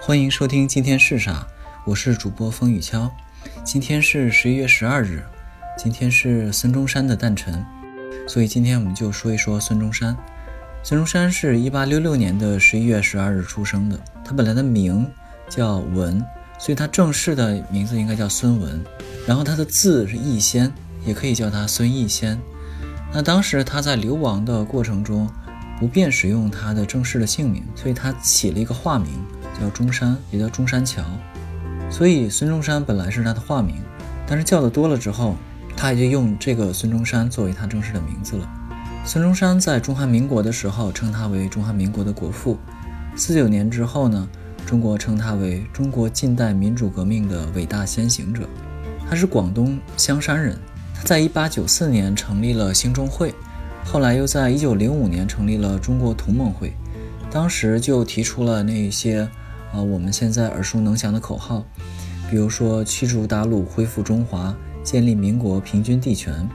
欢迎收听今天是啥？我是主播风雨敲。今天是十一月十二日，今天是孙中山的诞辰，所以今天我们就说一说孙中山。孙中山是一八六六年的十一月十二日出生的，他本来的名叫文，所以他正式的名字应该叫孙文。然后他的字是逸仙，也可以叫他孙逸仙。那当时他在流亡的过程中，不便使用他的正式的姓名，所以他起了一个化名。叫中山，也叫中山桥，所以孙中山本来是他的化名，但是叫的多了之后，他也就用这个孙中山作为他正式的名字了。孙中山在中华民国的时候称他为中华民国的国父，四九年之后呢，中国称他为中国近代民主革命的伟大先行者。他是广东香山人，他在一八九四年成立了兴中会，后来又在一九零五年成立了中国同盟会，当时就提出了那些。啊，我们现在耳熟能详的口号，比如说驱逐鞑虏、恢复中华、建立民国、平均地权，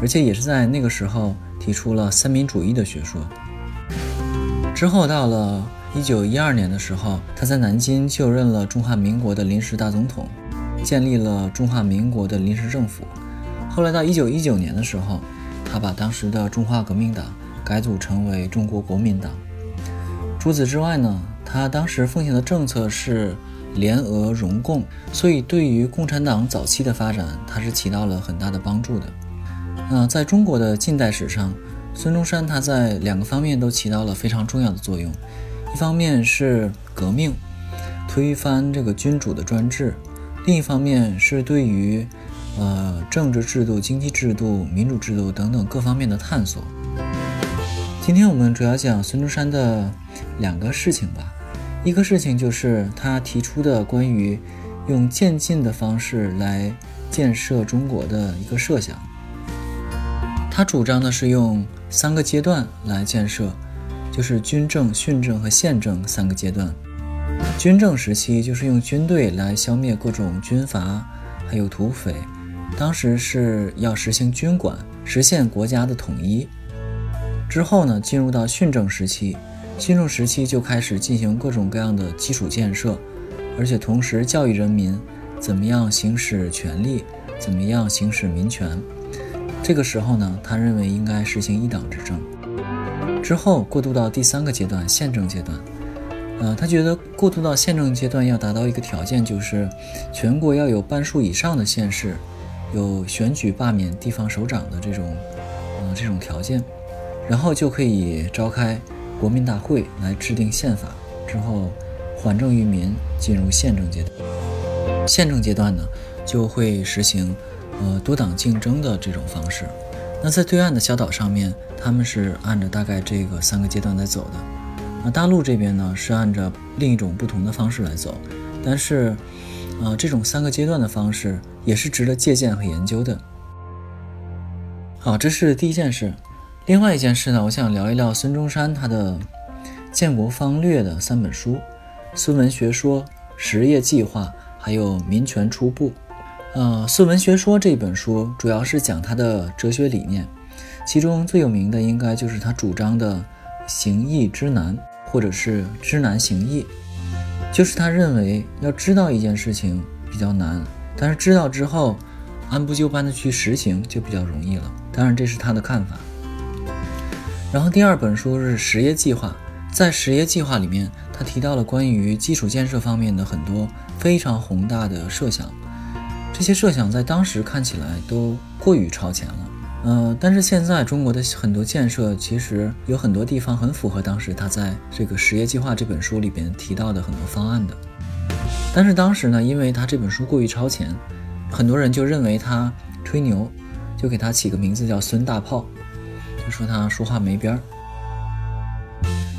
而且也是在那个时候提出了三民主义的学说。之后到了一九一二年的时候，他在南京就任了中华民国的临时大总统，建立了中华民国的临时政府。后来到一九一九年的时候，他把当时的中华革命党改组成为中国国民党。除此之外呢？他当时奉行的政策是联俄容共，所以对于共产党早期的发展，他是起到了很大的帮助的。那在中国的近代史上，孙中山他在两个方面都起到了非常重要的作用。一方面是革命，推翻这个君主的专制；另一方面是对于呃政治制度、经济制度、民主制度等等各方面的探索。今天我们主要讲孙中山的两个事情吧。一个事情就是他提出的关于用渐进的方式来建设中国的一个设想。他主张的是用三个阶段来建设，就是军政、训政和宪政三个阶段。军政时期就是用军队来消灭各种军阀，还有土匪，当时是要实行军管，实现国家的统一。之后呢，进入到训政时期。新政时期就开始进行各种各样的基础建设，而且同时教育人民怎么样行使权利，怎么样行使民权。这个时候呢，他认为应该实行一党执政。之后过渡到第三个阶段，宪政阶段。呃，他觉得过渡到宪政阶段要达到一个条件，就是全国要有半数以上的县市有选举罢免地方首长的这种，呃，这种条件，然后就可以召开。国民大会来制定宪法之后，缓政于民，进入宪政阶段。宪政阶段呢，就会实行呃多党竞争的这种方式。那在对岸的小岛上面，他们是按照大概这个三个阶段在走的。那大陆这边呢，是按照另一种不同的方式来走。但是，呃，这种三个阶段的方式也是值得借鉴和研究的。好，这是第一件事。另外一件事呢，我想聊一聊孙中山他的《建国方略》的三本书，《孙文学说》《实业计划》还有《民权初步》。呃，《孙文学说》这本书主要是讲他的哲学理念，其中最有名的应该就是他主张的“行易知难”或者是“知难行易”，就是他认为要知道一件事情比较难，但是知道之后按部就班的去实行就比较容易了。当然，这是他的看法。然后第二本书是实业计划，在实业计划里面，他提到了关于基础建设方面的很多非常宏大的设想，这些设想在当时看起来都过于超前了。呃，但是现在中国的很多建设其实有很多地方很符合当时他在这个实业计划这本书里边提到的很多方案的。但是当时呢，因为他这本书过于超前，很多人就认为他吹牛，就给他起个名字叫孙大炮。就说他说话没边儿。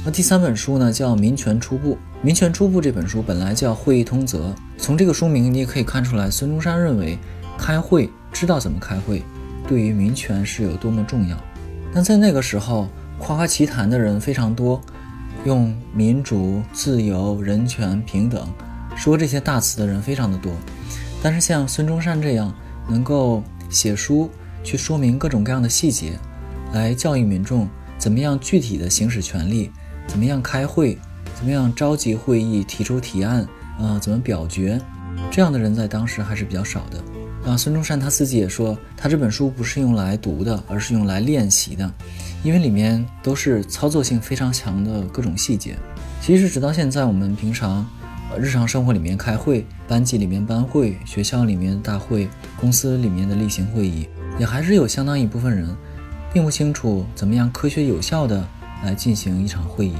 那第三本书呢，叫《民权初步》。《民权初步》这本书本来叫《会议通则》，从这个书名你也可以看出来，孙中山认为开会知道怎么开会，对于民权是有多么重要。但在那个时候，夸夸其谈的人非常多，用民主、自由、人权、平等说这些大词的人非常的多。但是像孙中山这样能够写书去说明各种各样的细节。来教育民众怎么样具体的行使权利，怎么样开会，怎么样召集会议、提出提案，啊，怎么表决，这样的人在当时还是比较少的。啊，孙中山他自己也说，他这本书不是用来读的，而是用来练习的，因为里面都是操作性非常强的各种细节。其实直到现在，我们平常呃。日常生活里面开会，班级里面班会，学校里面大会，公司里面的例行会议，也还是有相当一部分人，并不清楚怎么样科学有效的来进行一场会议。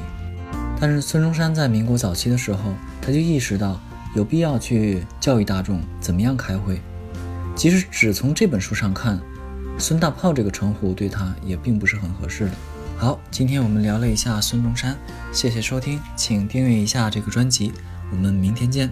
但是孙中山在民国早期的时候，他就意识到有必要去教育大众怎么样开会。即使只从这本书上看，孙大炮这个称呼对他也并不是很合适的。好，今天我们聊了一下孙中山，谢谢收听，请订阅一下这个专辑。我们明天见。